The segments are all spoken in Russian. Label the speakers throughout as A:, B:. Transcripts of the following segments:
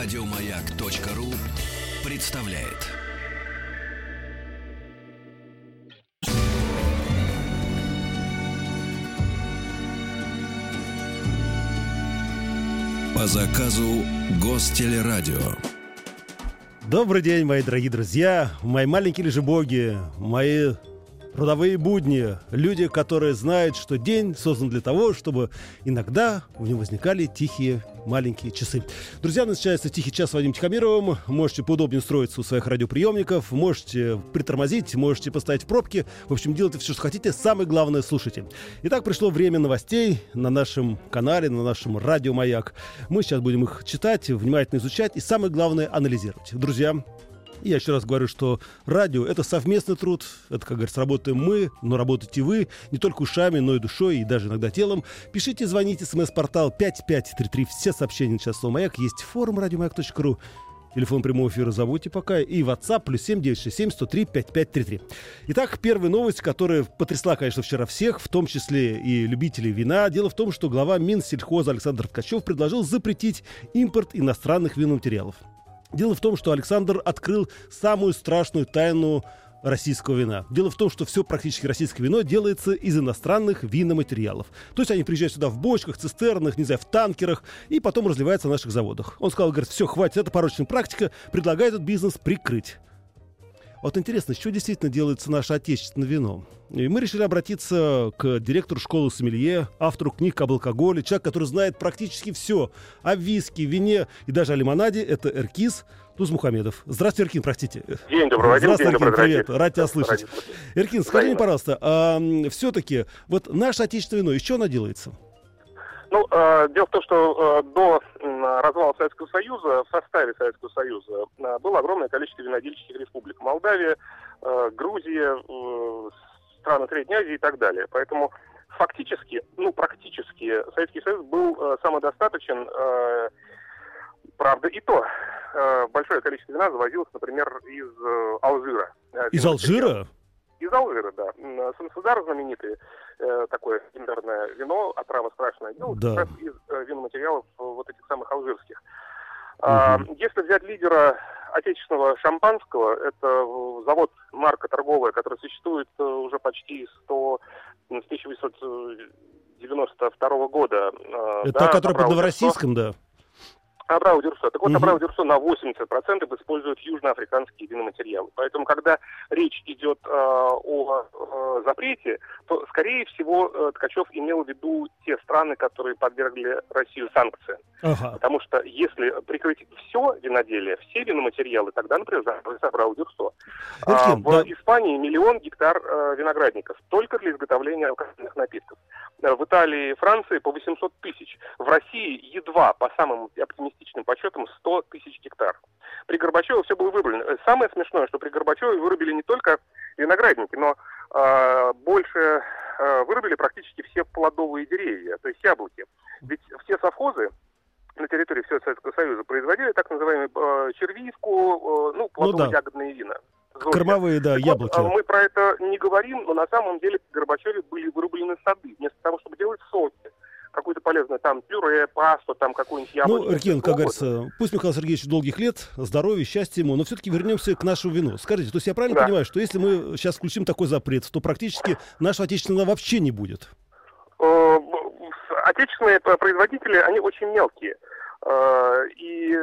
A: Радиомаяк.ру представляет. По заказу Гостелерадио.
B: Добрый день, мои дорогие друзья, мои маленькие лежебоги, мои трудовые будни, люди, которые знают, что день создан для того, чтобы иногда в нем возникали тихие маленькие часы. Друзья, начинается «Тихий час» с Вадимом Тихомировым. Можете поудобнее устроиться у своих радиоприемников, можете притормозить, можете поставить в пробки. В общем, делайте все, что хотите. Самое главное, слушайте. Итак, пришло время новостей на нашем канале, на нашем радио «Маяк». Мы сейчас будем их читать, внимательно изучать и, самое главное, анализировать. Друзья, я еще раз говорю, что радио — это совместный труд. Это, как говорится, работаем мы, но работаете вы не только ушами, но и душой, и даже иногда телом. Пишите, звоните, смс-портал 5533. Все сообщения сейчас слово «Маяк». Есть форум радиомаяк.ру. Телефон прямого эфира забудьте пока. И WhatsApp плюс 7967 103 5533. Итак, первая новость, которая потрясла, конечно, вчера всех, в том числе и любителей вина. Дело в том, что глава Минсельхоза Александр Ткачев предложил запретить импорт иностранных виноматериалов. Дело в том, что Александр открыл самую страшную тайну российского вина. Дело в том, что все практически российское вино делается из иностранных виноматериалов. То есть они приезжают сюда в бочках, цистернах, не знаю, в танкерах, и потом разливаются на наших заводах. Он сказал, говорит, все, хватит, это порочная практика, предлагает этот бизнес прикрыть. Вот интересно, что действительно делается наше отечественное вино? И мы решили обратиться к директору школы Сомелье, автору книг об алкоголе, человек, который знает практически все о виске, вине и даже о лимонаде. Это Эркис Туз Мухамедов. Здравствуйте, Эркин, простите.
C: День добрый, Вадим.
B: Здравствуйте,
C: добрый,
B: привет. Рад тебя слышать. Эркин, скажи мне, пожалуйста, а, все-таки вот наше отечественное вино, из чего оно делается?
C: Ну, э, дело в том, что э, до развала Советского Союза в составе Советского Союза э, было огромное количество винодельческих республик. Молдавия, э, Грузия, э, страны Средней Азии и так далее. Поэтому фактически, ну, практически Советский Союз был э, самодостаточен. Э, правда, и то э, большое количество вина завозилось, например, из э, Алжира. Э,
B: Из Алжира?
C: Из Алжира, да. Сансудар знаменитый, э, такое легендарное вино, отрава страшная, делают
B: Да.
C: как раз из э, виноматериалов э, вот этих самых алжирских. А, если взять лидера отечественного шампанского, это э, завод марка торговая, который существует э, уже почти 100, м, с 1892 года.
B: Это
C: да,
B: та, которая под Новороссийском, да?
C: Абрау Дюрсо. Так вот,
B: Мгм.
C: Абрау Дюрсо на 80% использует южноафриканские виноматериалы. Поэтому, когда речь идет э, о э, запрете, то, скорее всего, э, Ткачев имел в виду те страны, которые подвергли Россию санкциям.
B: Ага.
C: Потому что если прикрыть все виноделие, все виноматериалы, тогда, например, закроется Абрау Дюрсо. А, в
B: да.
C: Испании миллион гектар э, виноградников только для изготовления алкогольных напитков. Э, В Италии и Франции по 800 тысяч. В России едва, по самым оптимистичным подсчетам, 100 тысяч гектар. При Горбачеве все было вырублено. Э, Самое смешное, что при Горбачеве вырубили не только виноградники, но э, больше э, вырубили практически все плодовые деревья, то есть яблоки. Ведь все совхозы на территории всего Советского Союза производили так называемую э, червивку, э, ну, плодово-ягодные вина. Золото.
B: Кормовые, да,
C: Так вот,
B: яблоки.
C: а мы про это не говорим, но на самом деле при Горбачеве были вырублены сады. Вместо того, чтобы делать соки, какое-то полезное там пюре, пасту, там какую-нибудь яблоко.
B: Ну, Эркин, как говорится, пусть Михаил Сергеевич долгих лет, здоровья, счастья ему, но все-таки вернемся к нашему вину. Скажите, то есть я правильно
C: Да.
B: понимаю, что если мы сейчас включим такой запрет, то практически нашего отечественного вообще не будет?
C: Э, Отечественные производители, они очень мелкие. Э, И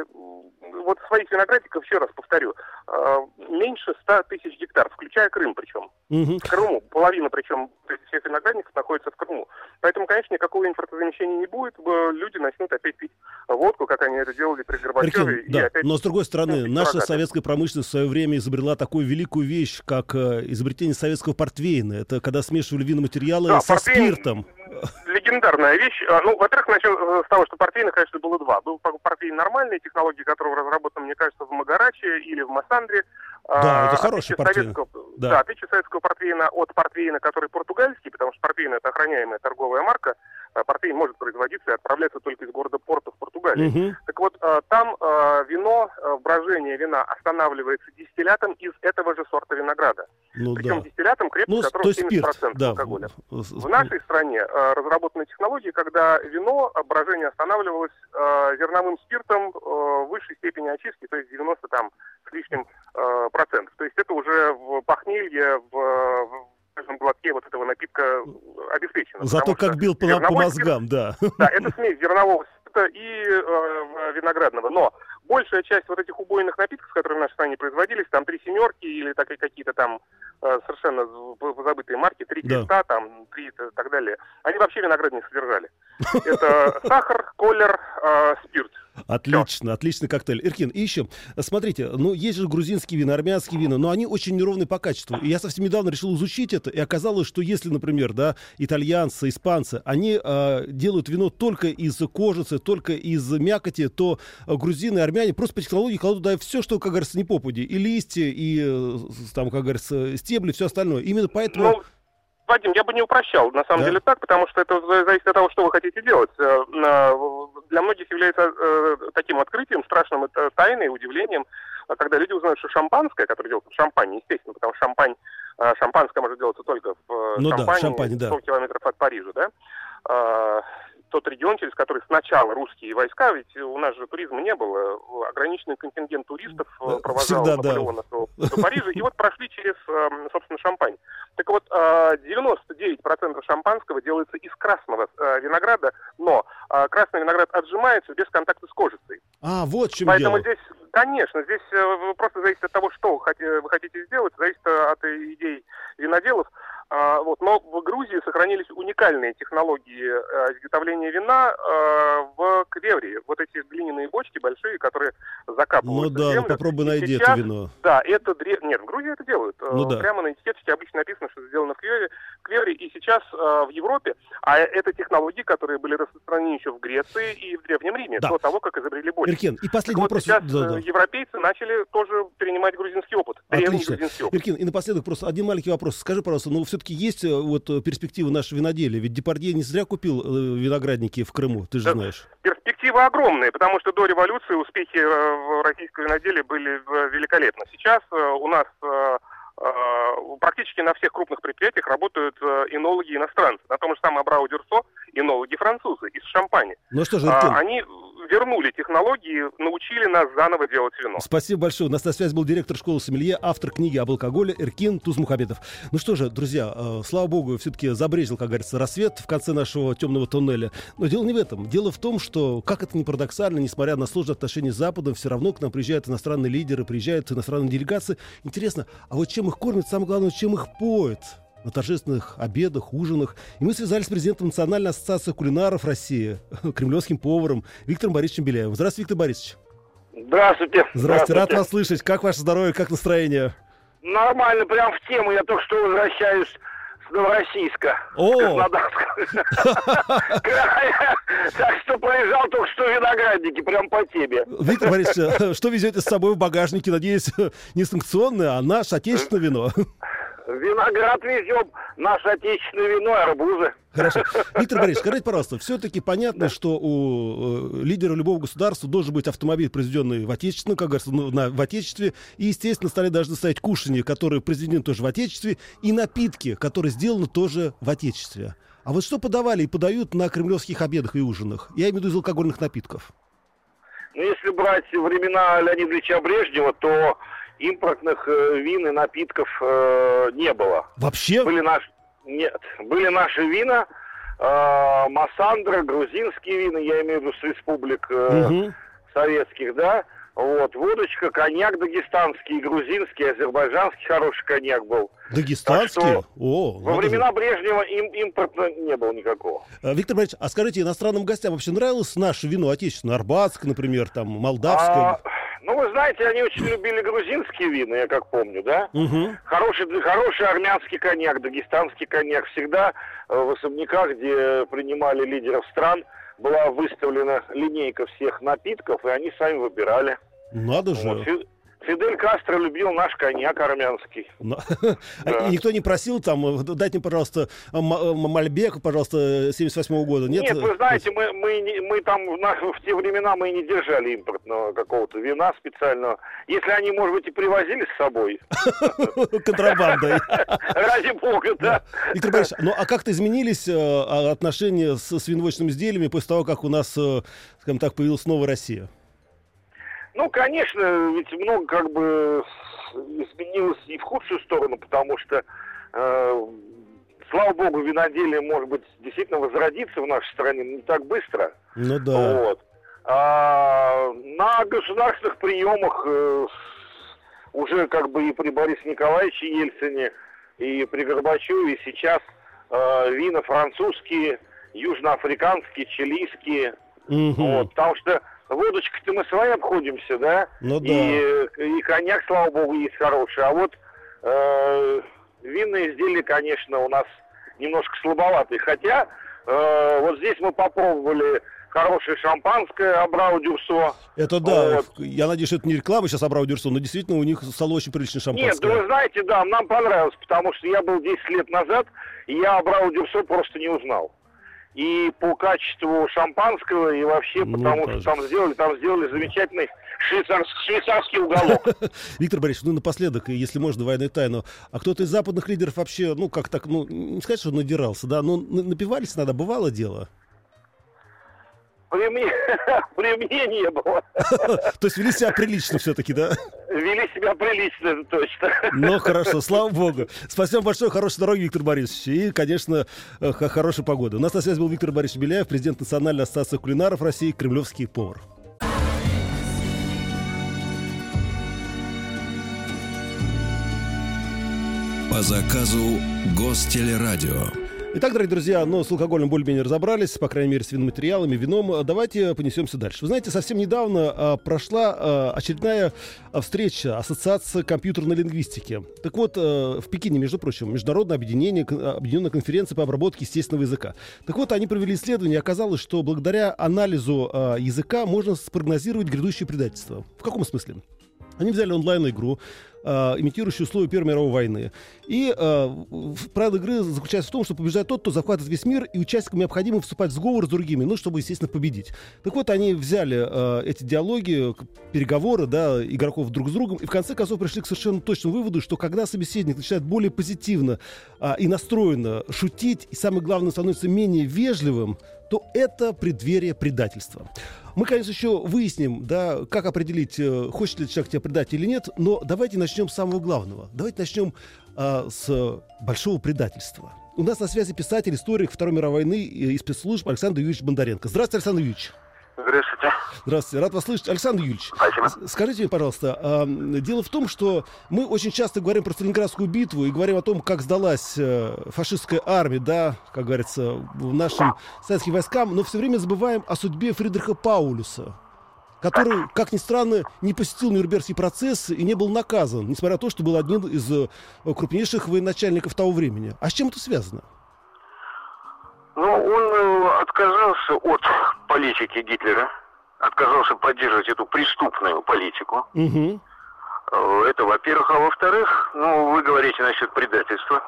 C: вот своих виноградников, еще раз повторю, э, меньше 100 тысяч гектар, включая Крым причем. В Крыму. Половина причем всех виноградников находится в Крыму. Поэтому, конечно, никакого импортозамещения не будет. Люди начнут опять пить водку, как они это делали при Горбачеве.
B: Эркин,
C: и
B: да,
C: опять
B: но с другой стороны, наша
C: суррогаты.
B: советская промышленность в свое время изобрела такую великую вещь, как э, изобретение советского портвейна. Это когда смешивали виноматериалы
C: Да,
B: со
C: портвейн-
B: спиртом.
C: Легендарная вещь. А, Ну, во-первых, начал э, с того, что портвейна, конечно, было два. Был портвейн нормальный, технологии которого разработаны, мне кажется, в Магараче или в Массандре.
B: Да,
C: А,
B: это хороший
C: отличие
B: портвейн.
C: советского-
B: Да.
C: Да. отличие советского портвейна от портвейна, который португальский, потому что портвейн это охраняемая торговая марка. А Портвейн может производиться и отправляться только из города Порто в Португалии.
B: Мгм.
C: Так вот, э, там э, вино, э, брожение вина останавливается дистиллятом из этого же сорта винограда.
B: Ну,
C: Причем
B: да.
C: дистиллятом крепкий,
B: Ну,
C: которого
B: то есть
C: 70%
B: спирт, да.
C: алкоголя. В нашей стране э, разработаны технологии, когда вино, э, брожение останавливалось э, зерновым спиртом э, высшей степени очистки, то есть 90 там с лишним э, процентов. То есть это уже в похмелье, в, в каждом глотке вот этого напитка обеспечено.
B: Зато
C: что
B: как бил по, по мозгам, да.
C: да, это смесь зернового спирта и э, виноградного. Но большая часть вот этих убойных напитков, которые в нашей стране производились, там три семерки или так, какие-то там э, совершенно забытые марки, три
B: Да.
C: креста, там, три и так далее, они вообще виноград не содержали. Это сахар, колер, э, спирт.
B: Отлично, отличный коктейль. Иркин, и еще, смотрите, ну, есть же грузинские вина, армянские вина, но они очень неровны по качеству. И я совсем недавно решил изучить это, и оказалось, что если, например, да, итальянцы, испанцы, они э, делают вино только из кожицы, только из мякоти, то э, грузины армяне просто по технологии кладут туда все, что, как говорится, не попади. И листья, и, э, там, как говорится, стебли, все остальное. Именно поэтому...
C: Ну, Вадим, я бы не упрощал, на самом
B: Да?
C: деле так, потому что это за- зависит от того, что вы хотите делать. Э, Для многих является э, таким открытием, страшным это тайной, удивлением, а когда люди узнают, что шампанское, которое делается в шампане, естественно, потому что шампань, э, шампанское может делаться только в э,
B: Ну да, в
C: шампане,
B: Шампане, да.
C: 100 километров от Парижа, да? А, тот регион, через который сначала русские войска, ведь у нас же туризма не было, ограниченный контингент туристов э,
B: Да,
C: провожал
B: всегда, да.
C: Наполеона до, до Парижа, и вот прошли через, э, собственно, Шампань. Так вот, э, 99% шампанского делается из красного э, винограда, но э, красный виноград отжимается без контакта с кожицей.
B: А, вот чем
C: Поэтому
B: дело.
C: здесь, конечно, здесь э, просто зависит от того, что вы хотите сделать, зависит э, от идей виноделов. А, вот. Но в Грузии сохранились уникальные технологии э, изготовления вина э, квевре. Вот эти глиняные бочки большие, которые
B: Ну
C: закапываются в
B: да, ну
C: землю.
B: попробуй
C: И
B: найди
C: сейчас-
B: это вино.
C: Да, это дре... Нет, в Грузии это делают. Э,
B: Ну да.
C: Прямо на этикеточке обычно написано, что сделано в Квевре. Квевре и сейчас э, в Европе. А это технологии, которые были распространены еще в Греции и в Древнем Риме,
B: Да.
C: до того, как изобрели бочки.
B: Иркин, и последний
C: вот
B: вопрос.
C: сейчас
B: Да, да.
C: э, европейцы начали тоже перенимать грузинский опыт. Древний
B: Отлично.
C: грузинский опыт.
B: Иркин, и напоследок просто один маленький вопрос. Скажи, пожалуйста, ну все-таки есть э, вот э, перспективы нашего виноделия? Ведь Депардье не зря купил э, виноградники в Крыму, ты же
C: Да.
B: знаешь.
C: Перспективы огромные, потому что до революции успехи э, в российском виноделии были э, великолепны. Сейчас э, у нас практически на всех крупных предприятиях работают э, энологи иностранцы. На том же самом Абрау Дюрсо энологи французы из Шампани.
B: Ну что же,
C: А,
B: Иркин,
C: Они вернули технологии, научили нас заново делать вино.
B: Спасибо большое. У нас на связи был директор школы Сомелье, автор книги об алкоголе Иркин Тузмухамедов. Ну что же, друзья, э, слава богу, все-таки забрезил, как говорится, рассвет в конце нашего темного туннеля. Но дело не в этом. Дело в том, что, как это ни парадоксально, несмотря на сложные отношения с Западом, все равно к нам приезжают иностранные лидеры, приезжают иностранные делегации. Интересно, а вот чем их кормят, самое главное, чем их поют? на торжественных обедах, ужинах. И мы связались с президентом Национальной ассоциации кулинаров России, кремлевским поваром Виктором Борисовичем Беляевым. Здравствуйте, Виктор Борисович.
D: Здравствуйте.
B: Здравствуйте, рад вас слышать. Как ваше здоровье, как настроение?
D: Нормально, прям в тему. Я только что возвращаюсь с Новороссийска.
B: О!
D: Края. Так что проезжал только что виноградники, прям по теме.
B: Виктор Борисович, что везете с собой в багажнике? Надеюсь, не санкционное, а наше отечественное вино.
D: Виноград везем, наше отечественное вино, арбузы.
B: Хорошо. Виктор Борисович, скажите, пожалуйста, все-таки понятно, что у э, лидера любого государства должен быть автомобиль, произведенный в отечественном, как говорится, ну, на, в отечестве, и, естественно, стали должны стоять кушанья, которые произведены тоже в отечестве, и напитки, которые сделаны тоже в отечестве. А вот что подавали и подают на кремлевских обедах и ужинах? Я имею в виду из алкогольных напитков.
D: Ну, если брать времена Леонида Ильича Брежнева, то импортных э, вин и напитков э, не было.
B: Вообще?
D: Были наши... Нет, были наши вина, э, Массандра, грузинские вина, я имею в виду с республик
B: Мгм.
D: советских, да. Вот, водочка, коньяк дагестанский, грузинский, азербайджанский хороший коньяк был.
B: Дагестанские?
D: Так что
B: О,
D: Во
B: надо же.
D: времена Брежнева им, импорта не было никакого.
B: Виктор Борисович, а скажите, иностранным гостям вообще нравилось наше вино отечественное? Арбатское, например, там, молдавское?
D: А, ну, вы знаете, они очень любили грузинские вина, я как помню, да?
B: Мгм.
D: Хороший, хороший армянский коньяк, дагестанский коньяк. Всегда э, в особняках, где принимали лидеров стран, была выставлена линейка всех напитков, и они сами выбирали.
B: Надо
D: Вот.
B: же.
D: Фи- Фидель Кастро любил наш коньяк армянский.
B: Но- А Никто не просил там, э, дайте мне, пожалуйста, Мальбек, пожалуйста, 78 года, нет?
D: Нет, вы знаете, мы, мы, не- мы там в, те времена мы не держали импортного какого-то вина специального. Если они, может быть, и привозили с собой,
B: Контрабандой.
D: ради бога, да.
B: Виктор Борисович, ну а как-то изменились э, а, отношения с свиноводочными изделиями после того, как у нас, э, скажем так, появилась новая Россия?
D: Ну, конечно, ведь много как бы изменилось и в худшую сторону, потому что, э, слава богу, виноделие, может быть, действительно возродится в нашей стране не так быстро.
B: Ну да.
D: Вот. А, на государственных приемах э, уже как бы и при Борисе Николаевиче Ельцине, и при Горбачеве, сейчас э, вина французские, южноафриканские, чилийские.
B: Мгм.
D: Вот, потому что водочкой-то мы свои обходимся, да?
B: Ну да.
D: И, и коньяк, слава богу, есть хороший. А вот э, винные изделия, конечно, у нас немножко слабоватые. Хотя э, вот здесь мы попробовали хорошее шампанское Абрау Дюрсо.
B: Это да.
D: Вот.
B: Я надеюсь, что это не реклама сейчас Абрау Дюрсо, но действительно у них стало очень приличное
D: Нет, да
B: шампанское.
D: вы знаете, да, нам понравилось, потому что я был 10 лет назад, и я Абрау Дюрсо просто не узнал. И по качеству шампанского, и вообще
B: Ну,
D: потому
B: тоже.
D: что там сделали, там сделали замечательный швейцарс- швейцарский уголок.
B: Виктор Борисович, ну напоследок, и если можно, военную тайну. А кто-то из западных лидеров вообще, ну как так, ну не сказать, что надирался, да, но на- напивались иногда, бывало дело.
D: При мне, при мне не было.
B: То есть вели себя прилично все-таки, да?
D: Вели себя прилично, это точно.
B: Ну, хорошо, слава богу. Спасибо большое, хорошей дороги, Виктор Борисович. И, конечно, э, хорошей погоды. У нас на связи был Виктор Борисович Беляев, президент Национальной ассоциации кулинаров России, кремлевский повар.
A: По заказу Гостелерадио.
B: Итак, дорогие друзья, ну, с алкоголем более-менее разобрались, по крайней мере, с виноматериалами, вином. А Давайте понесемся дальше. Вы знаете, совсем недавно а, прошла а, очередная а, встреча Ассоциации компьютерной лингвистики. Так вот, а, в Пекине, между прочим, Международное объединение, кон- объединенная конференция по обработке естественного языка. Так вот, они провели исследование, и оказалось, что благодаря анализу а, языка можно спрогнозировать грядущее предательство. В каком смысле? Они взяли онлайн-игру, э, имитирующую условия Первой мировой войны. И э, правила игры заключается в том, что побеждает тот, кто захватывает весь мир, и участникам необходимо вступать в сговор с другими, ну, чтобы, естественно, победить. Так вот, они взяли э, эти диалоги, переговоры, да, игроков друг с другом, и в конце концов пришли к совершенно точному выводу, что когда собеседник начинает более позитивно а, и настроенно шутить, и самое главное, становится менее вежливым, то это преддверие предательства. Мы, конечно, еще выясним, да, как определить, э, хочет ли человек тебя предать или нет, но давайте начнем с самого главного. Давайте начнем а, с большого предательства. У нас на связи писатель, историк Второй мировой войны и спецслужб Александр Юрьевич Бондаренко. Здравствуйте, Александр Юрьевич.
D: Здравствуйте.
B: Здравствуйте, рад вас слышать. Александр Юрьевич,
D: Спасибо.
B: скажите мне, пожалуйста, а, дело в том, что мы очень часто говорим про Сталинградскую битву и говорим о том, как сдалась э, фашистская армия, да, как говорится, в нашим советским войскам, но все время забываем о судьбе Фридриха Паулюса, который, как ни странно, не посетил Нюрнбергский процесс и не был наказан, несмотря на то, что был одним из э, крупнейших военачальников того времени. А с чем это связано?
E: Ну, он э, отказался от политики Гитлера, отказался поддерживать эту преступную политику. Э, Это, во-первых. А во-вторых, ну, вы говорите насчет предательства.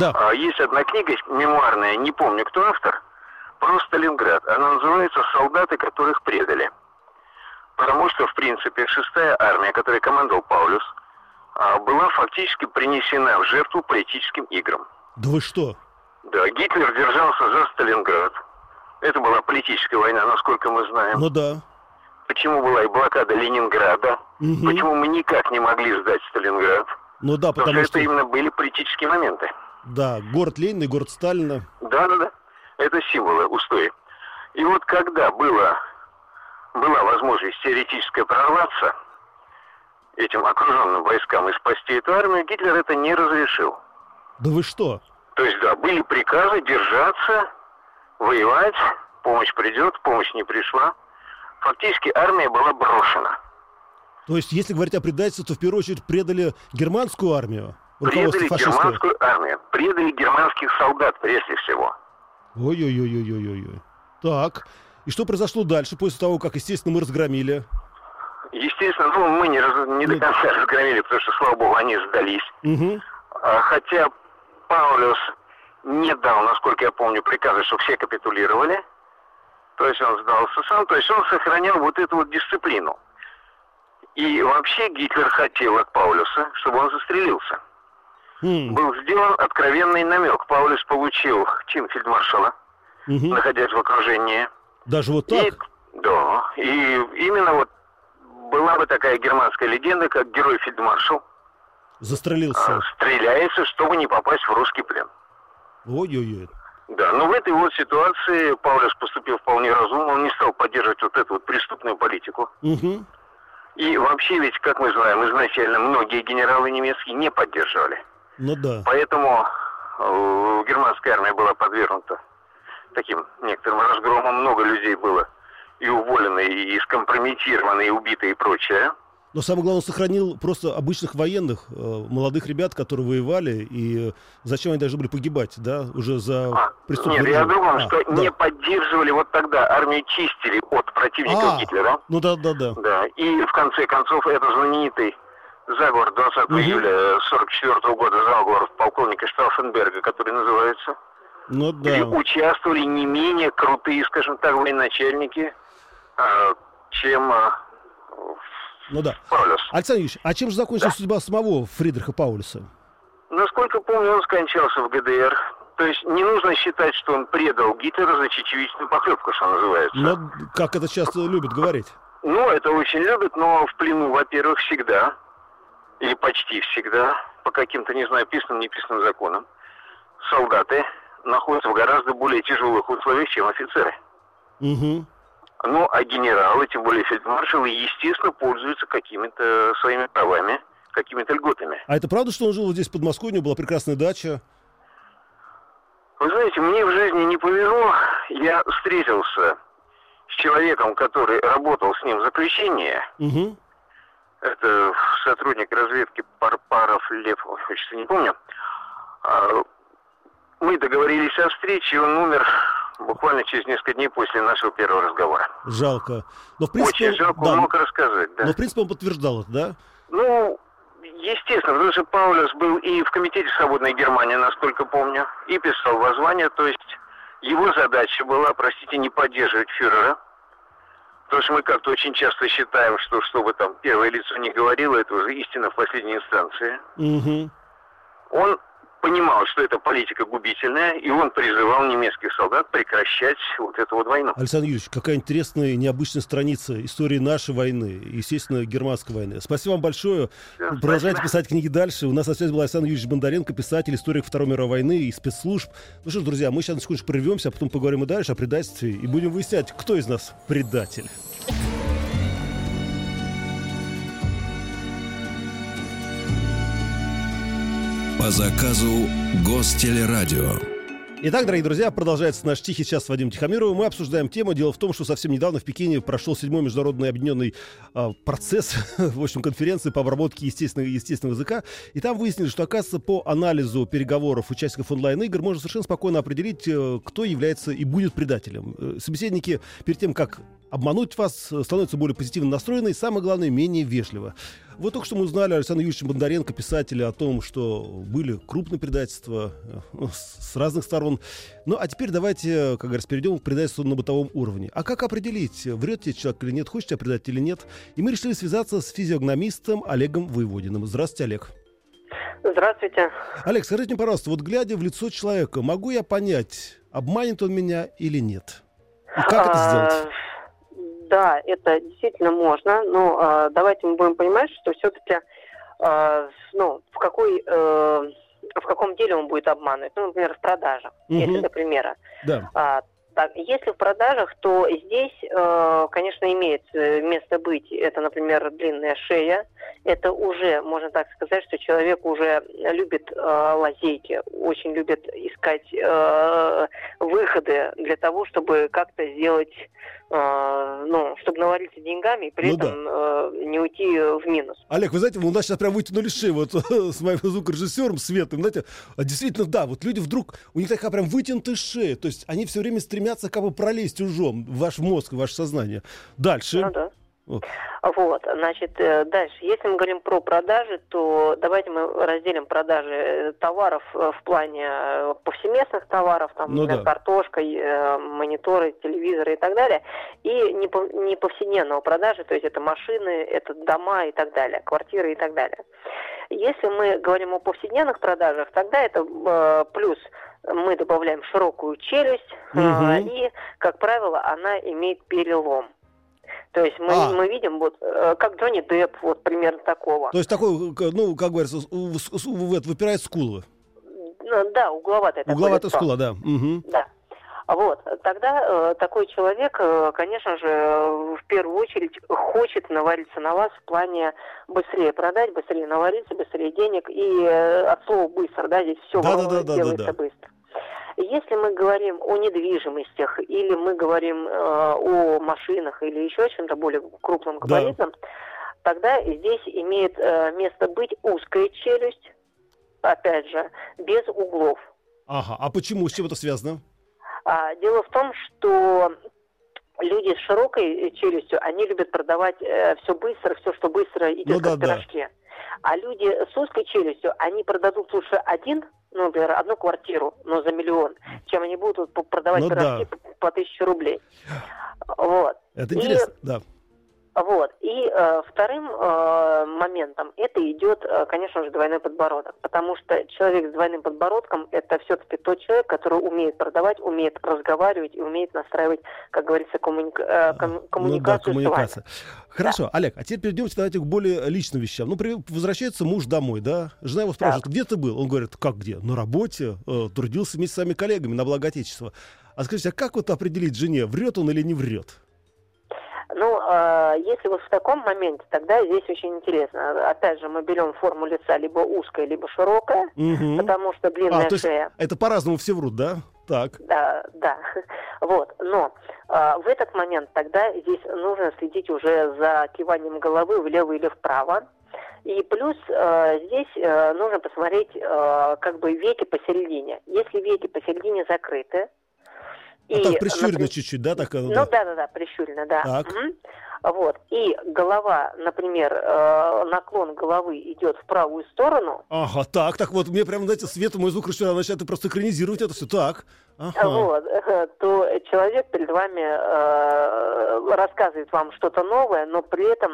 B: Да.
E: А есть одна книга мемуарная, не помню, кто автор, про Сталинград. Она называется «Солдаты, которых предали». Потому что, в принципе, шестая армия, которой командовал Паулюс, а, была фактически принесена в жертву политическим играм.
B: Да вы что?
E: Да, Гитлер держался за Сталинград. Это была политическая война, насколько мы знаем.
B: Ну да.
E: Почему была и блокада Ленинграда?
B: Мгм.
E: Почему мы никак не могли сдать Сталинград?
B: Ну да,
E: Потому,
B: потому
E: что
B: что...
E: это именно были политические моменты.
B: Да, город Ленина и город Сталина.
E: Да-да-да. Это символы, устои. И вот когда было, была возможность теоретическая прорваться этим окруженным войскам и спасти эту армию, Гитлер это не разрешил.
B: Да вы что?
E: То есть, да, были приказы держаться, воевать, помощь придет, помощь не пришла. Фактически армия была брошена.
B: То есть, если говорить о предательстве, то в первую очередь предали германскую армию,
E: Предали германскую армию, предали германских солдат прежде всего.
B: Ой-ой-ой-ой-ой-ой. Так. И что произошло дальше, после того, как, естественно, мы разгромили?
E: естественно, ну, мы не, раз, не до конца разгромили, потому что, слава богу, они сдались.
B: Угу.
E: Хотя Паулюс не дал, насколько я помню, приказа, чтобы все капитулировали. То есть он сдался сам, то есть он сохранял вот эту вот дисциплину. И вообще Гитлер хотел от Паулюса, чтобы он застрелился.
B: М,
E: Был сделан откровенный намек. Паулюс получил чин фельдмаршала,
B: мгм.
E: находясь в окружении.
B: Даже вот
E: И,
B: так?
E: да, и именно вот была бы такая германская легенда, как герой фельдмаршал,
B: Застрелился.
E: а, стреляется, чтобы не попасть в русский плен.
B: Ой-ой-ой.
E: Да, но в этой вот ситуации Паулюс поступил вполне разумно, он не стал поддерживать вот эту вот преступную политику.
B: Мгм.
E: И вообще ведь, как мы знаем, изначально многие генералы немецкие не поддерживали.
B: Ну да.
E: Поэтому э, германская армия была подвергнута таким некоторым разгромам. Много людей было и уволены, и скомпрометированы, и убиты, и прочее.
B: Но самое главное, он сохранил просто обычных военных, э, молодых ребят, которые воевали, и зачем они должны были погибать, да, уже за
E: А,
B: преступный
E: нет, я о другом,
B: А,
E: что
B: да.
E: не поддерживали вот тогда, армию чистили от противников
B: А.
E: Гитлера.
B: Ну да, да, да.
E: Да, и в конце концов это знаменитый заговор 20
B: Мгм.
E: июля 44 года, заговор полковника Штауфенберга, который называется,
B: Ну
E: где
B: да.
E: участвовали не менее крутые, скажем так, военачальники, а, чем а,
B: Ну да.
E: Паулюс.
B: Александр Юрьевич, а чем же закончилась судьба самого Фридриха Паулюса?
E: Насколько помню, он скончался в ГДР. То есть не нужно считать, что он предал Гитлера за чечевичную похлебку, что называется.
B: Ну, как это часто любят говорить.
E: Ну, это очень любят, но в плену, во-первых, всегда, или почти всегда, по каким-то, не знаю, писанным, неписанным законам, солдаты находятся в гораздо более тяжелых условиях, чем офицеры.
B: Угу.
E: Ну, а генералы, тем более фельдмаршалы, естественно, пользуются какими-то своими правами, какими-то льготами.
B: А это правда, что он жил здесь, в Подмосковье, у него была прекрасная дача?
E: Вы знаете, мне в жизни не повезло. Я встретился с человеком, который работал с ним в заключении.
B: Угу.
E: Это сотрудник разведки Парпаров Лев, отчество не помню. А, Мы договорились о встрече, он умер буквально через несколько дней после нашего первого разговора.
B: Жалко. Но в принципе,
E: Очень жалко,
B: да,
E: он мог рассказать, да.
B: но в принципе он подтверждал это, да?
E: Ну, естественно, потому что Паулюс был и в Комитете Свободной Германии, насколько помню, и писал воззвание, то есть его задача была, простите, не поддерживать фюрера, потому что мы как-то очень часто считаем, что что бы там первое лицо не говорило, это уже истина в последней инстанции.
B: Угу.
E: Он понимал, что эта политика губительная, и он призывал немецких солдат прекращать вот эту вот войну.
B: Александр Юрьевич, какая интересная и необычная страница истории нашей войны, естественно, германской войны. Спасибо вам большое.
E: Да,
B: Продолжайте
E: спасибо.
B: писать книги дальше. У нас на связи был Александр Юрьевич Бондаренко, писатель, историк Второй мировой войны и спецслужб. Ну что ж, друзья, мы сейчас на секундочку прервемся, а потом поговорим и дальше о предательстве, и будем выяснять, кто из нас предатель.
A: По заказу Гостелерадио.
B: Итак, дорогие друзья, продолжается наш тихий час с Вадимом Тихомировым. Мы обсуждаем тему. Дело в том, что совсем недавно в Пекине прошел седьмой международный объединенный а, процесс, в общем, конференции по обработке естественного, естественного языка. И там выяснили, что, оказывается, по анализу переговоров участников онлайн-игр можно совершенно спокойно определить, э, кто является и будет предателем. Э, Собеседники перед тем, как обмануть вас, э, становятся более позитивно настроены и, самое главное, менее вежливо. Вот только что мы узнали Александра Юрьевича Бондаренко, писателя, о том, что были крупные предательства э, ну, с разных сторон. Ну, а теперь давайте, как говорится, перейдем к предательству на бытовом уровне. А как определить, врет тебе человек или нет, хочет тебя предать или нет? И мы решили связаться с физиогномистом Олегом Воеводиным. Здравствуйте, Олег.
F: Здравствуйте.
B: Олег, скажите мне, пожалуйста, вот глядя в лицо человека, могу я понять, обманет он меня или нет? И как это сделать?
F: А, Да, это действительно можно, но а, давайте мы будем понимать, что все-таки, ну, в какой, э, в каком деле он будет обманывать. Ну, например, в продажах, если
B: Мгм.
F: для примера.
B: Да.
F: А, так, если в продажах, то здесь, э, конечно, имеет э, место быть. Это, например, длинная шея. Это уже, можно так сказать, что человек уже любит э, лазейки, очень любит искать э, выходы для того, чтобы как-то сделать, э, ну, чтобы навалиться деньгами и при
B: Ну да.
F: этом э, не уйти в минус.
B: Олег, вы знаете, у нас сейчас прям вытянули шею вот с моим звукорежиссером Светом. Знаете, а действительно, да, вот люди вдруг, у них такая прям вытянутая шея. То есть они все время стремятся как бы пролезть ужом в ваш мозг, в ваше сознание. Дальше.
F: Ну да. Вот. вот, значит, э, дальше. Если мы говорим про продажи, то давайте мы разделим продажи э, товаров э, в плане повсеместных товаров, там, ну, да. картошка, мониторы, телевизоры и так далее, и не, не повседневного продажи, то есть это машины, это дома и так далее, квартиры и так далее. Если мы говорим о повседневных продажах, тогда это плюс мы добавляем широкую челюсть, угу. и, как правило, она имеет перелом. То есть мы, а. мы видим, вот, э, как Джонни Депп, вот примерно такого.
B: То есть такой, ну, как говорится, выпирает скулы.
F: Ну, да, угловатая
B: Угловатая скула, да. Угу.
F: Да. Вот, тогда э, такой человек, э, конечно же, в первую очередь хочет навариться на вас в плане быстрее продать, быстрее навариться, быстрее денег. И э, от слова быстро, да, здесь все да, да, да, делается да, да. быстро. Если мы говорим о недвижимостях или мы говорим э, о машинах или еще о чем-то более крупном габаритном, да. тогда здесь имеет э, место быть узкая челюсть, опять же, без углов.
B: Ага, а почему? С чем это связано?
F: А, дело в том, что люди с широкой челюстью, они любят продавать э, все быстро, все, что быстро идет ну, как да, пирожки. Да. А люди с узкой челюстью, они продадут лучше один, ну, например, одну квартиру, но за миллион, чем они будут продавать ну, пирожки да. по, тысяче рублей. Вот.
B: Это интересно, И... да.
F: Вот. И э, вторым э, моментом это идет, э, конечно же, двойной подбородок. Потому что человек с двойным подбородком это все-таки тот человек, который умеет продавать, умеет разговаривать и умеет настраивать, как говорится, коммуника- э, ком- коммуникацию ну, да, коммуникация.
B: Хорошо, да. Олег, а теперь перейдемте давайте к более личным вещам. Ну, при, возвращается муж домой, да? Жена его спрашивает, так. где ты был? Он говорит, как где? На работе, э, трудился вместе с своими коллегами на благо Отечества. А скажите, а как вот определить жене, врет он или не врет?
F: Ну, э, если вот в таком моменте, тогда здесь очень интересно. Опять же, мы берем форму лица либо узкая, либо широкая, угу. потому что длинная а, шея.
B: Это по-разному все врут, да? Так.
F: Да, да. Вот. Но э, в этот момент тогда здесь нужно следить уже за киванием головы влево или вправо. И плюс э, здесь э, нужно посмотреть э, как бы веки посередине. Если веки посередине закрыты,
B: и, а так прищурено например, чуть-чуть, да? Так,
F: ну да, да, да, прищурено, да. Так. Угу. Вот. И голова, например, э, наклон головы идет в правую сторону.
B: Ага, так, так вот, мне прям, знаете, свет мой звук решил, начинает просто экранизировать это все. Так. Ага.
F: Вот, то человек перед вами э, рассказывает вам что-то новое, но при этом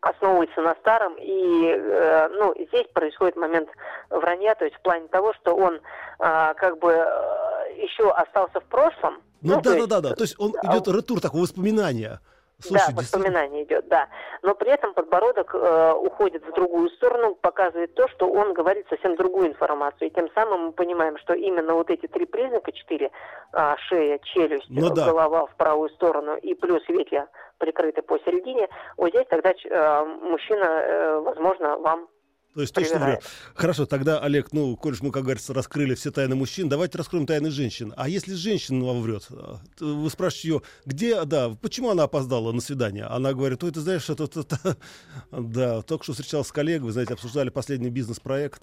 F: основывается на старом, и э, ну, здесь происходит момент вранья, то есть в плане того, что он э, как бы э, еще остался в прошлом.
B: Ну, ну да, да, да, да, то есть он идет ретур такого воспоминания.
F: Слушай, да, воспоминание идет, да. Но при этом подбородок э, уходит в другую сторону, показывает то, что он говорит совсем другую информацию. И тем самым мы понимаем, что именно вот эти три признака, четыре, э, шея, челюсть, ну, да. голова в правую сторону и плюс веки прикрыты посередине, вот здесь тогда э, мужчина, э, возможно, вам
B: то есть точно врет. Хорошо, тогда, Олег, ну, коль мы, как говорится, раскрыли все тайны мужчин, давайте раскроем тайны женщин. А если женщина вам врет, э, вы спрашиваете ее, где, да, почему она опоздала на свидание? Она говорит, ой, ты знаешь, это, это, это да, только что встречался с коллегой, вы знаете, обсуждали последний бизнес-проект.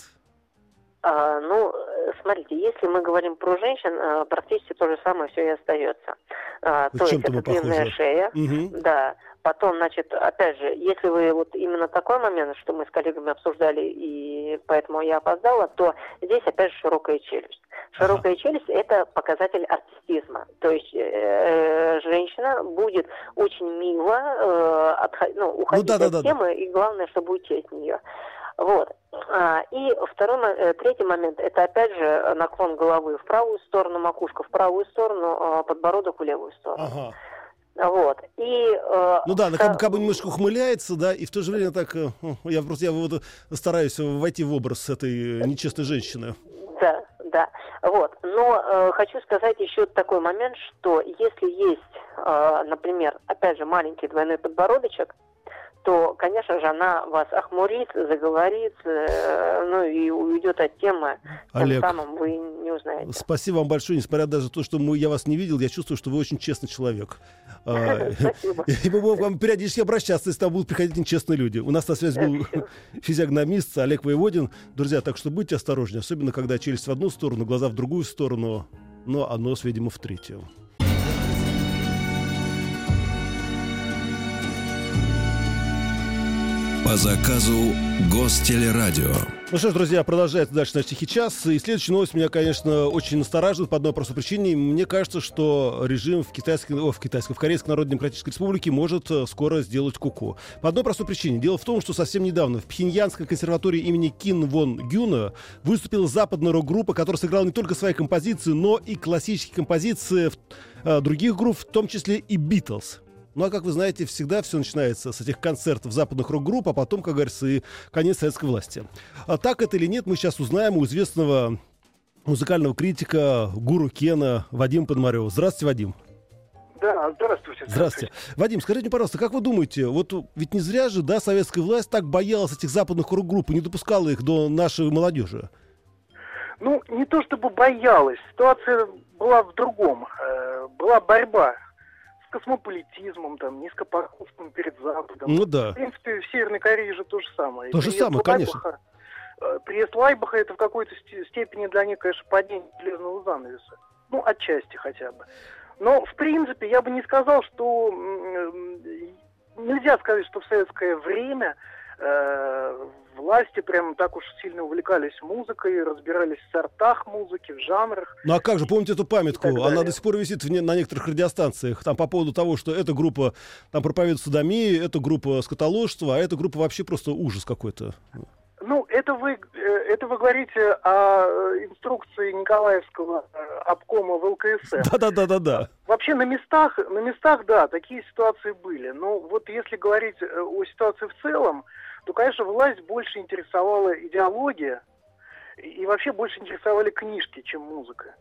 F: А, ну, смотрите, если мы говорим про женщин, э, практически то же самое все и остается. А, то есть это длинная шея, угу. да. Потом, значит, опять же, если вы вот именно такой момент, что мы с коллегами обсуждали, и поэтому я опоздала, то здесь опять же широкая челюсть. Широкая ага. челюсть – это показатель артистизма. То есть э, женщина будет очень мило э, отход, ну, уходить ну, да, от да, темы, да. и главное, чтобы уйти от нее. Вот. А, и второй, э, третий момент, это опять же наклон головы в правую сторону, макушка в правую сторону, а, подбородок в левую сторону. Ага. Вот. И,
B: э, ну да, она как, как бы немножко ухмыляется, да, и в то же время так, э, я просто я вот стараюсь войти в образ этой нечестной женщины.
F: Да, да. Вот. Но э, хочу сказать еще такой момент, что если есть, э, например, опять же, маленький двойной подбородочек, то, конечно же, она вас охмурит, заговорит, э, ну и уйдет от темы.
B: Олег,
F: Тем самым вы не узнаете.
B: Спасибо вам большое, несмотря даже на то, что мы, я вас не видел, я чувствую, что вы очень честный человек. А,
F: Спасибо. И
B: мы будем вам периодически обращаться, если там будут приходить нечестные люди. У нас на связи был физиогномист Олег Воеводин. Друзья, так что будьте осторожнее, особенно когда челюсть в одну сторону, глаза в другую сторону, но а нос, видимо, в третью.
A: По заказу Гостелерадио.
B: Ну что ж, друзья, продолжается дальше наш тихий час. И следующая новость меня, конечно, очень настораживает по одной простой причине. Мне кажется, что режим в китайской, о, в китайской, в Корейской Народно-Демократической Республике может э, скоро сделать куку. По одной простой причине. Дело в том, что совсем недавно в Пхеньянской консерватории имени Кин Вон Гюна выступила западная рок-группа, которая сыграла не только свои композиции, но и классические композиции э, других групп, в том числе и Битлз. Ну, а как вы знаете, всегда все начинается с этих концертов западных рок-групп, а потом, как говорится, и конец советской власти. А так это или нет, мы сейчас узнаем у известного музыкального критика, гуру Кена Вадима Подмарева. Здравствуйте, Вадим.
G: Да, здравствуйте,
B: здравствуйте. Вадим, скажите мне, пожалуйста, как вы думаете, вот ведь не зря же, да, советская власть так боялась этих западных рок-групп и не допускала их до нашей молодежи?
G: Ну, не то чтобы боялась, ситуация была в другом. Э, была борьба космополитизмом, там, низкопоходством перед Западом.
B: Ну да.
G: В принципе, в Северной Корее же то же самое.
B: То же самое, конечно.
G: Э, приезд Лайбаха это в какой-то степени для них, конечно, падение железного занавеса. Ну, отчасти хотя бы. Но, в принципе, я бы не сказал, что... Нельзя сказать, что в советское время э, власти прям так уж сильно увлекались музыкой, разбирались в сортах музыки, в жанрах.
B: Ну а как же, помните эту памятку? Она до сих пор висит в на некоторых радиостанциях. Там по поводу того, что эта группа там проповедует садомию, эта группа скотоложство, а эта группа вообще просто ужас какой-то.
G: Ну, это вы, э, это вы говорите о э, инструкции Николаевского обкома в ЛКСМ.
B: Да-да-да-да-да.
G: Вообще на местах, на местах, да, такие ситуации были. Но вот если говорить о ситуации в целом, то, конечно, власть больше интересовала идеология и вообще больше интересовали книжки, чем музыка.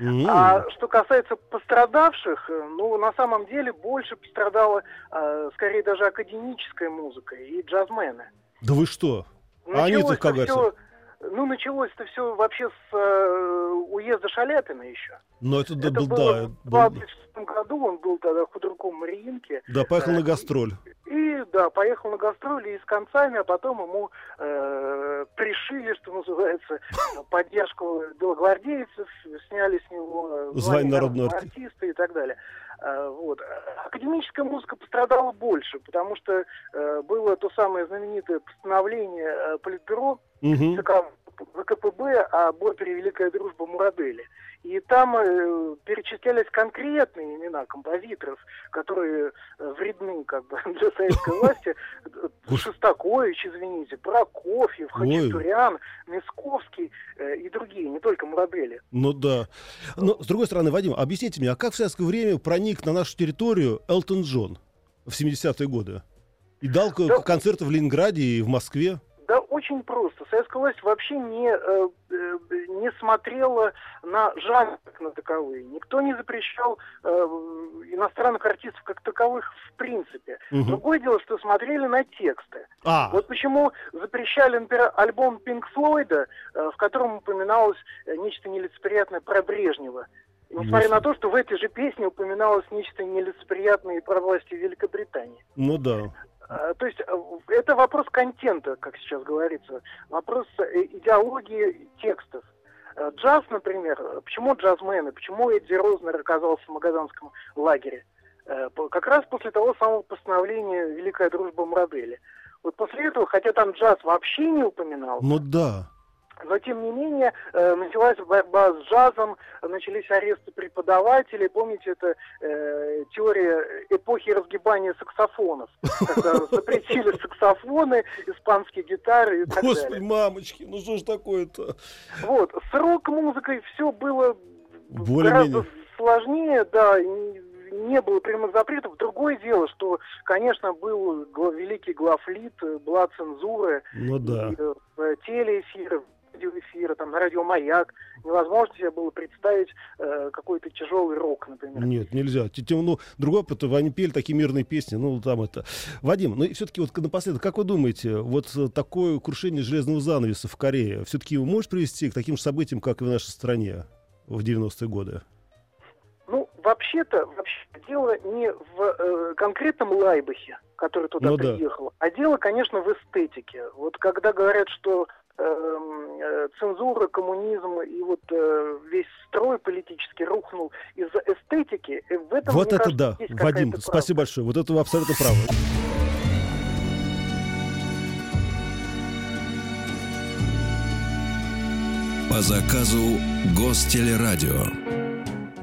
G: Mm-hmm. А что касается пострадавших, ну, на самом деле больше пострадала, э, скорее даже академическая музыка и джазмены.
B: Да вы что? А они-то как
G: все, Ну, началось это все вообще с э, уезда Шаляпина еще.
B: Но это, это
G: был,
B: да.
G: В 26 году он был тогда худруком Мариинки.
B: Да, поехал э, на гастроль.
G: И, да, поехал на гастроли и с концами, а потом ему э, пришили, что называется, поддержку белогвардейцев, сняли с него
B: э, звание народного
G: артиста и так далее. Э, вот. Академическая музыка пострадала больше, потому что э, было то самое знаменитое постановление э, Политбюро угу. ВКПБ об опере «Великая дружба Мурадели». И там э, перечислялись конкретные имена композиторов, которые э, вредны как бы для советской власти. Шостакович, извините, Прокофьев, Хачатурян, Мисковский э, и другие, не только Мурадели.
B: Ну да. Но, с другой стороны, Вадим, объясните мне, а как в советское время проник на нашу территорию Элтон Джон в 70-е годы? И дал да. концерты в Ленинграде и в Москве?
G: Очень просто. Советская власть вообще не, э, э, не смотрела на жанр как на таковые. Никто не запрещал э, иностранных артистов как таковых в принципе. Угу. Другое дело, что смотрели на тексты. А. Вот почему запрещали, например, альбом Пинк Флойда, э, в котором упоминалось э, нечто нелицеприятное про Брежнева. Несмотря на то, что в этой же песне упоминалось нечто нелицеприятное про власти Великобритании.
B: Ну да.
G: А, то есть э, это вопрос контента, как сейчас говорится, вопрос э, идеологии текстов. Э, джаз, например, почему джазмены, почему Эдди Рознер оказался в Магаданском лагере? Как раз после того самого постановления «Великая дружба Мрадели». Вот после этого, хотя там джаз вообще не упоминал.
B: Ну да.
G: Но, тем не менее, э, началась борьба с джазом, начались аресты преподавателей. Помните, это э, теория эпохи разгибания саксофонов, когда запретили саксофоны, испанские гитары и так
B: далее. Господи, мамочки, ну что ж такое-то?
G: Вот, с рок-музыкой все было гораздо сложнее, да, не было прямых запретов. Другое дело, что, конечно, был великий главлит, была цензура,
B: ну, да.
G: э, телеэфиры, радиоэфира, там, на радио «Маяк». Невозможно себе было представить э, какой-то тяжелый рок, например.
B: Нет, нельзя. Ну, другой опыт, они пели такие мирные песни, ну, там это... Вадим, ну, все-таки вот напоследок, как вы думаете, вот такое крушение железного занавеса в Корее все-таки может привести к таким же событиям, как и в нашей стране в 90-е годы?
G: Ну, вообще-то, вообще дело не в э, конкретном Лайбахе, который туда ну, приехал, да. а дело, конечно, в эстетике. Вот когда говорят, что э, цензура, коммунизм и вот э, весь строй политический рухнул из-за эстетики.
B: Э, в этом, вот это кажется, да, Вадим, правда. спасибо большое. Вот это вы абсолютно правы.
A: По заказу Гостелерадио.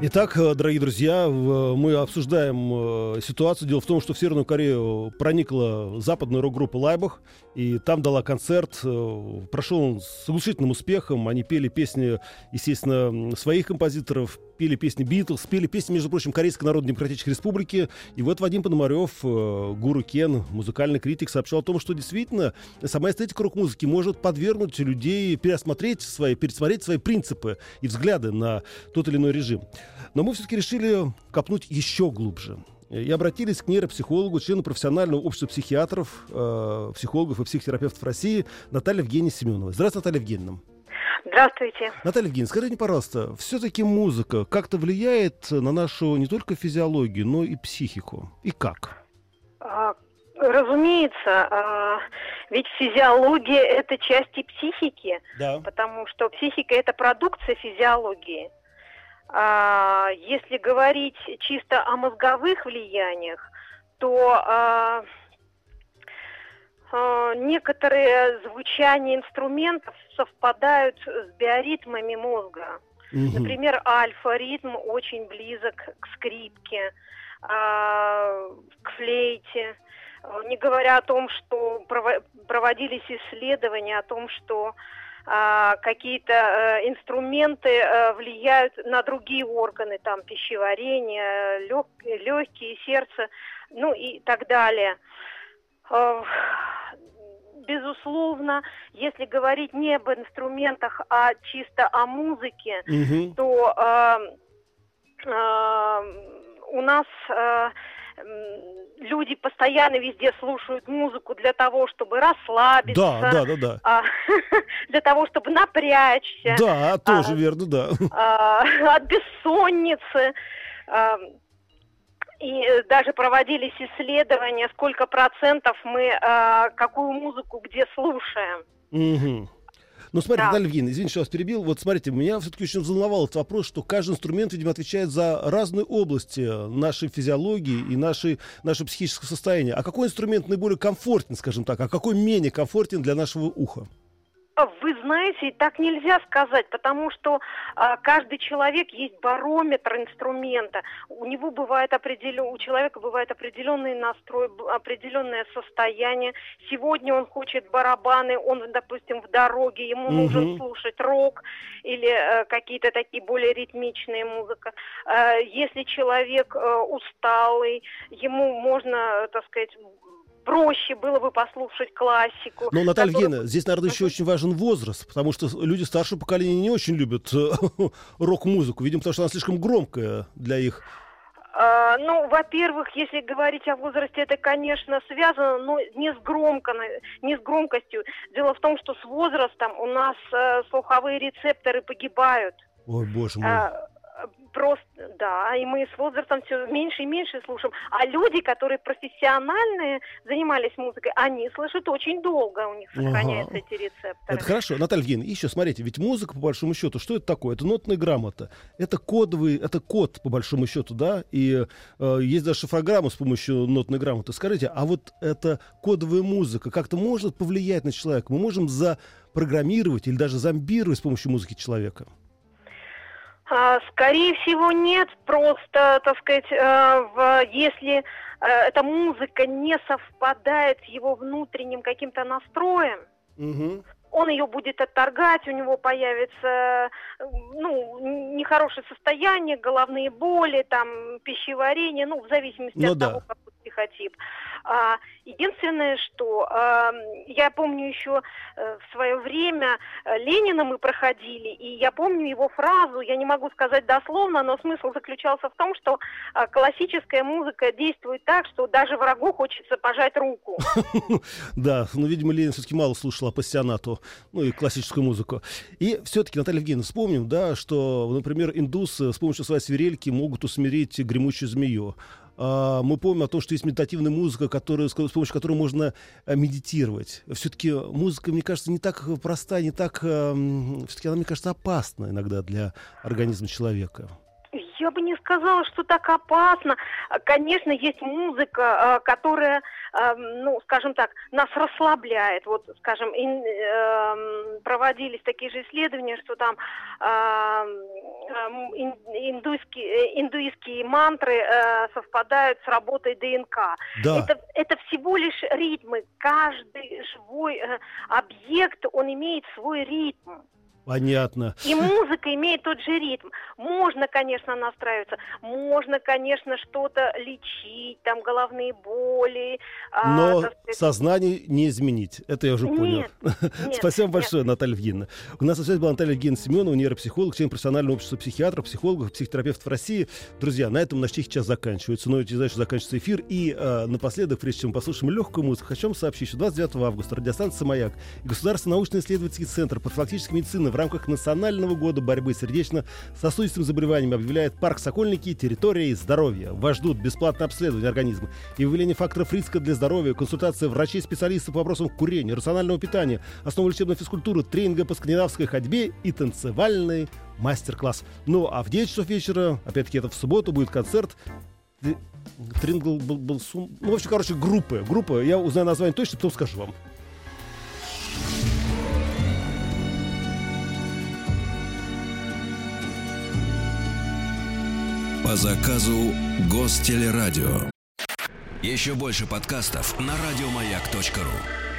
B: Итак, э, дорогие друзья, мы обсуждаем э, ситуацию. Дело в том, что в Северную Корею проникла западная рок-группа Лайбах, и там дала концерт. Э, прошел он с оглушительным успехом. Они пели песни, естественно, своих композиторов, пели песни Битлз, пели песни, между прочим, Корейской Народно-Демократической Республики. И вот Вадим Пономарев, гуру Кен, музыкальный критик, сообщал о том, что действительно сама эстетика рок-музыки может подвергнуть людей переосмотреть свои, пересмотреть свои принципы и взгляды на тот или иной режим. Но мы все-таки решили копнуть еще глубже и обратились к нейропсихологу, члену профессионального общества психиатров, э, психологов и психотерапевтов России Наталье Евгеньевне Семеновой. Здравствуйте, Наталья Евгеньевна.
H: Здравствуйте.
B: Наталья Евгеньевна, скажите, пожалуйста, все-таки музыка как-то влияет на нашу не только физиологию, но и психику? И как?
H: А, разумеется, а, ведь физиология – это части психики, да. потому что психика – это продукция физиологии. А, если говорить чисто о мозговых влияниях, то а, а, некоторые звучания инструментов совпадают с биоритмами мозга. Угу. Например, альфа-ритм очень близок к скрипке, к флейте. Не говоря о том, что проводились исследования о том, что какие-то э, инструменты э, влияют на другие органы, там пищеварение, лег, легкие, сердце, ну и так далее. Э, безусловно, если говорить не об инструментах, а чисто о музыке, угу. то э, э, у нас э, люди постоянно везде слушают музыку для того, чтобы расслабиться.
B: Да, да, да, да.
H: А, для того, чтобы напрячься.
B: Да, тоже а, верно, да.
H: А, от бессонницы. А, и даже проводились исследования, сколько процентов мы а, какую музыку где слушаем.
B: Угу. Но ну, смотрите, да. Наталья Евгеньевна, извините, что вас перебил. Вот смотрите, меня все-таки очень взволновал этот вопрос, что каждый инструмент, видимо, отвечает за разные области нашей физиологии и нашей, нашего психического состояния. А какой инструмент наиболее комфортен, скажем так, а какой менее комфортен для нашего уха?
H: Вы знаете, так нельзя сказать, потому что а, каждый человек есть барометр инструмента. У него бывает определен, у человека бывает определенный настрой, определенное состояние. Сегодня он хочет барабаны, он, допустим, в дороге, ему угу. нужно слушать рок или а, какие-то такие более ритмичные музыка. А, если человек а, усталый, ему можно, так сказать, проще было бы послушать классику.
B: Но, Наталья который... Евгеньевна, здесь, наверное, еще очень важен возраст, потому что люди старшего поколения не очень любят э, рок-музыку, видимо, потому что она слишком громкая для их
H: Uh, ну, во-первых, если говорить о возрасте, это, конечно, связано, но не с, громко, не с громкостью. Дело в том, что с возрастом у нас uh, слуховые рецепторы погибают.
B: Ой, боже мой. Uh,
H: Просто, да, и мы с возрастом все меньше и меньше слушаем. А люди, которые профессиональные, занимались музыкой, они слышат очень долго, у них сохраняются ага. эти рецепторы.
B: Это хорошо. Наталья Евгеньевна, еще смотрите, ведь музыка, по большому счету, что это такое? Это нотная грамота. Это кодовый, это код, по большому счету, да, и э, есть даже шифрограмма с помощью нотной грамоты. Скажите, а вот эта кодовая музыка как-то может повлиять на человека? Мы можем запрограммировать или даже зомбировать с помощью музыки человека?
H: А, скорее всего, нет. Просто, так сказать, э, если э, эта музыка не совпадает с его внутренним каким-то настроем, угу. он ее будет отторгать, у него появится ну, нехорошее состояние, головные боли, там, пищеварение, ну, в зависимости ну, от да. того, какой психотип. А, единственное, что а, я помню еще а, в свое время э, Ленина мы проходили, и я помню его фразу, я не могу сказать дословно, но смысл заключался в том, что а, классическая музыка действует так, что даже врагу хочется пожать руку.
B: Да, ну, видимо, Ленин все-таки мало слушал апассионату, ну и классическую музыку. И все-таки, Наталья Евгеньевна, вспомним, да, что, например, индусы с помощью своей свирельки могут усмирить гремучую змею. А, мы помним о том, что есть медитативная музыка, которая, с помощью которой можно э, медитировать. Все-таки музыка, мне кажется, не так проста, не так... Все-таки она, мне кажется, опасна иногда для организма человека.
H: Я бы не сказала, что так опасно. Конечно, есть музыка, которая, ну, скажем так, нас расслабляет. Вот, скажем, эм, проводились такие же исследования, что там индуйские, индуистские мантры совпадают с работой ДНК. Да. Это, это всего лишь ритмы. Каждый живой э, объект, он имеет свой ритм.
B: Понятно.
H: И музыка имеет тот же ритм. Можно, конечно, настраиваться, можно, конечно, что-то лечить, там головные боли.
B: А, Но а, сказать... сознание не изменить. Это я уже нет, понял. Нет, Спасибо нет. большое, Наталья Евгеньевна. У нас на связи была Наталья Евгеньевна Семенова, нейропсихолог, член профессионального общества психиатров, психологов, психотерапевтов России. Друзья, на этом наш час заканчивается. Но не знаю, что заканчивается эфир. И э, напоследок, прежде чем мы послушаем легкую музыку, хочу вам сообщить, что 29 августа радиостанция «Маяк» и Государственный научно-исследовательский центр профилактической медицины в рамках Национального года борьбы с сердечно-сосудистым заболеванием объявляет парк Сокольники территорией здоровья. Вас ждут бесплатное обследование организма и выявление факторов риска для здоровья, консультация врачей-специалистов по вопросам курения, рационального питания, основы лечебной физкультуры, тренинга по скандинавской ходьбе и танцевальный мастер-класс. Ну а в 9 часов вечера, опять-таки это в субботу, будет концерт Трингл был, был сум... Ну, в общем, короче, группы. Группа, я узнаю название точно, потом скажу вам.
A: По заказу Гостелерадио. Еще больше подкастов на радиомаяк.ру.